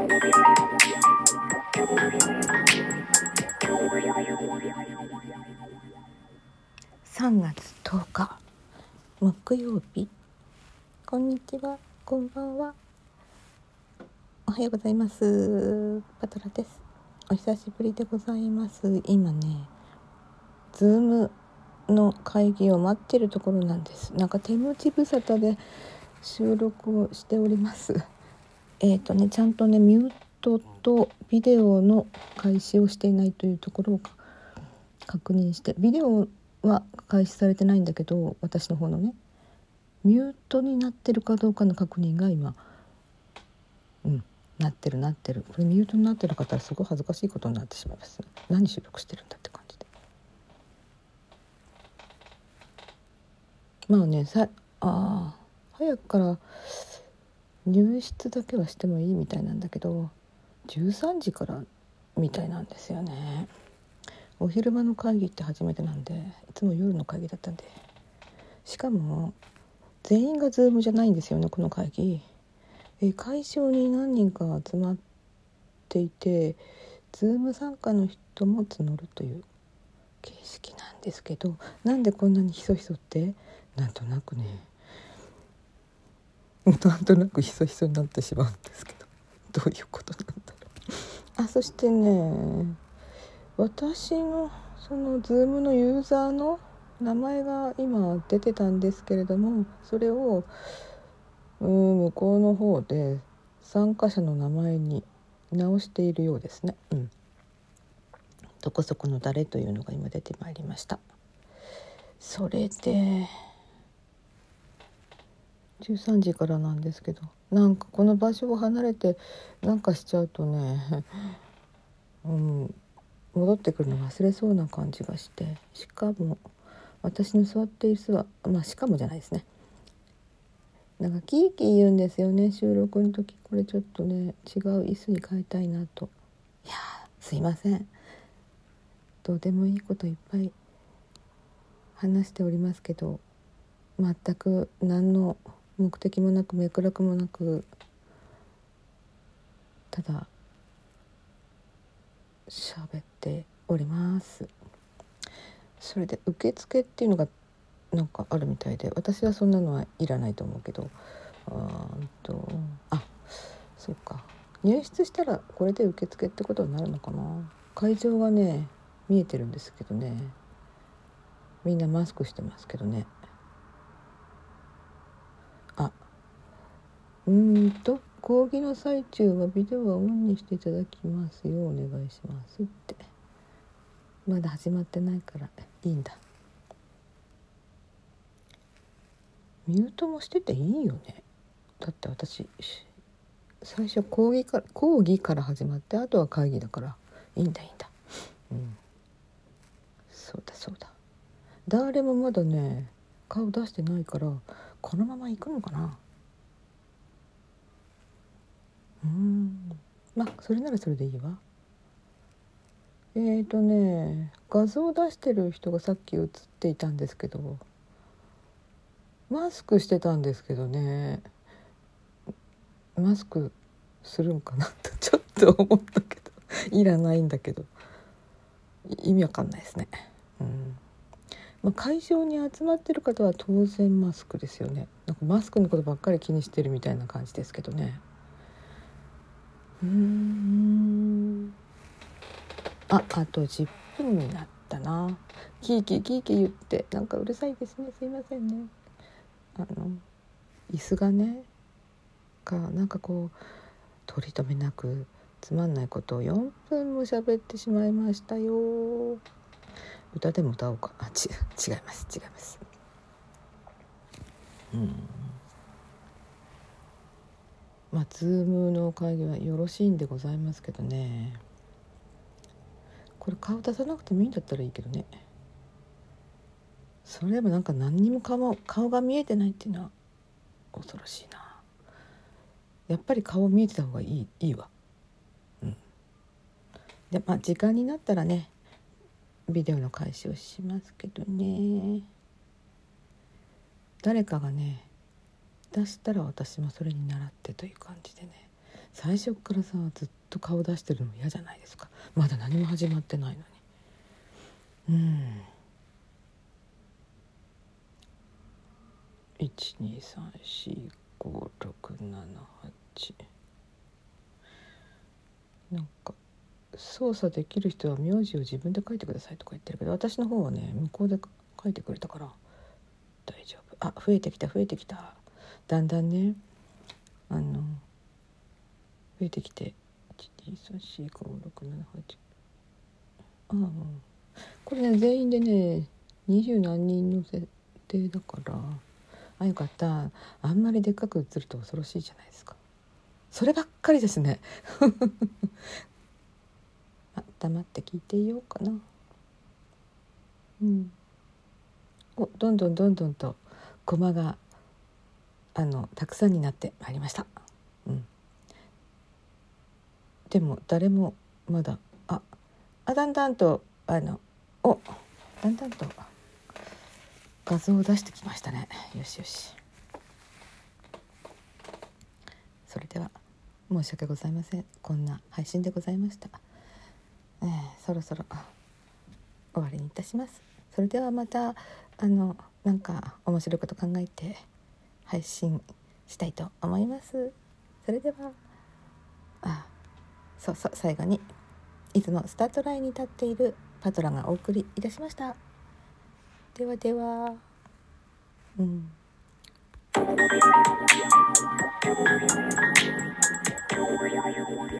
3月10日木曜日。こんにちはこんばんは。おはようございます。パトラです。お久しぶりでございます。今ねズームの会議を待ってるところなんです。なんか手持ち無沙汰で収録をしております。えっ、ー、とねちゃんとねミュートとビデオの開始をしていないというところを確認してビデオは開始されてないんだけど私の方のねミュートになってるかどうかの確認が今うんなってるなってる。これミュートになってる方はすごい恥ずかしいことになってしまいます何収録してるんだって感じで。まあねさあ早くから入室だけはしてもいいみたいなんだけど13時からみたいなんですよね。お昼間の会議って初めてなんでいつも夜の会議だったんでしかも全員がズームじゃないんですよねこの会議。え会場に何人か集まっていてズーム参加の人も募るという形式なんですけどなんでこんなにひそひそって？なんとなくねなんとなくひそひそになってしまうんですけどどういうことなんだろう。あそしてね私のその Zoom のユーザーの名前が今出てたんですけれどもそれをうん向こうの方で参加者の名前に直しているようですね。うん、どこそこの誰というのが今出てまいりました。それで13時からなんですけどなんかこの場所を離れてなんかしちゃうとね、うん、戻ってくるの忘れそうな感じがしてしかも私の座っている椅子はまあしかもじゃないですね。なんかキーキー言うんですよね収録の時。これちょっとね違う椅子に変えたいなと。いやすいません。どうでもいいこといっぱい話しておりますけど全く何の目的もなく脈絡もなくただ喋っております。それで受付っていうのがなんかあるみたいで私はそんなのはいらないと思うけどあとあそうか。入室したらこれで受付ってことになるのかな。会場がね見えてるんですけどね。みんなマスクしてますけどね。うんと講義の最中はビデオはオンにしていただきますようお願いしますって。まだ始まってないからいいんだ。ミュートもしてていいよね。だって私最初講義から講義から始まってあとは会議だからいいんだいいんだ。うん。そうだそうだ。誰もまだね顔出してないからこのまま行くのかなうんまあそれならそれでいいわえーとね画像を出してる人がさっき映っていたんですけどマスクしてたんですけどねマスクするんかなと ちょっと思ったけどいらないんだけど意味わかんないですね。うんまあ、会場に集まってる方は当然マスクですよねなんかマスクのことばっかり気にしてるみたいな感じですけどね。うん。ああと10分になったな。キーキーキーキー言って。なんかうるさいですね。すいませんね。あの椅子がねかなんかこう取り留めなくつまんないことを4分も喋ってしまいましたよ。歌でも歌おうか。あち違います。違います。うん。まあ、ズームの会議はよろしいんでございますけどね。これ顔出さなくてもいいんだったらいいけどね。それでもなんか何にも顔顔が見えてないっていうのは恐ろしいな。やっぱり顔見えてた方がいいいいわ。うん。でまあ時間になったらねビデオの開始をしますけどね。誰かがね出したら私もそれに倣ってという感じでね。最初からさずっと顔出してるの嫌じゃないですか。まだ何も始まってないのに。うん。1234567なんか操作できる人は名字を自分で書いてくださいとか言ってるけど私の方はね向こうで書いてくれたから大丈夫。あ増えてきた増えてきた。だんだんねあの増えてきて1234567ああこれね全員でね二十何人の設定だからあよかった。あんまりでっかく映ると恐ろしいじゃないですか。そればっかりですね。あ黙って聞いていようかな。うん。おどんどんどんどんと駒があのたくさんになってまいりました、うん、でも誰もまだああだんだんとあのおだんだんと画像を出してきましたね。よしよし。それでは申し訳ございません。こんな配信でございました、えー、そろそろ終わりにいたします。それではまたあのなんか面白いこと考えて配信したいと思います。それではあそうそう最後にいつもスタートラインに立っているパトラがお送りいたしました。ではではうん。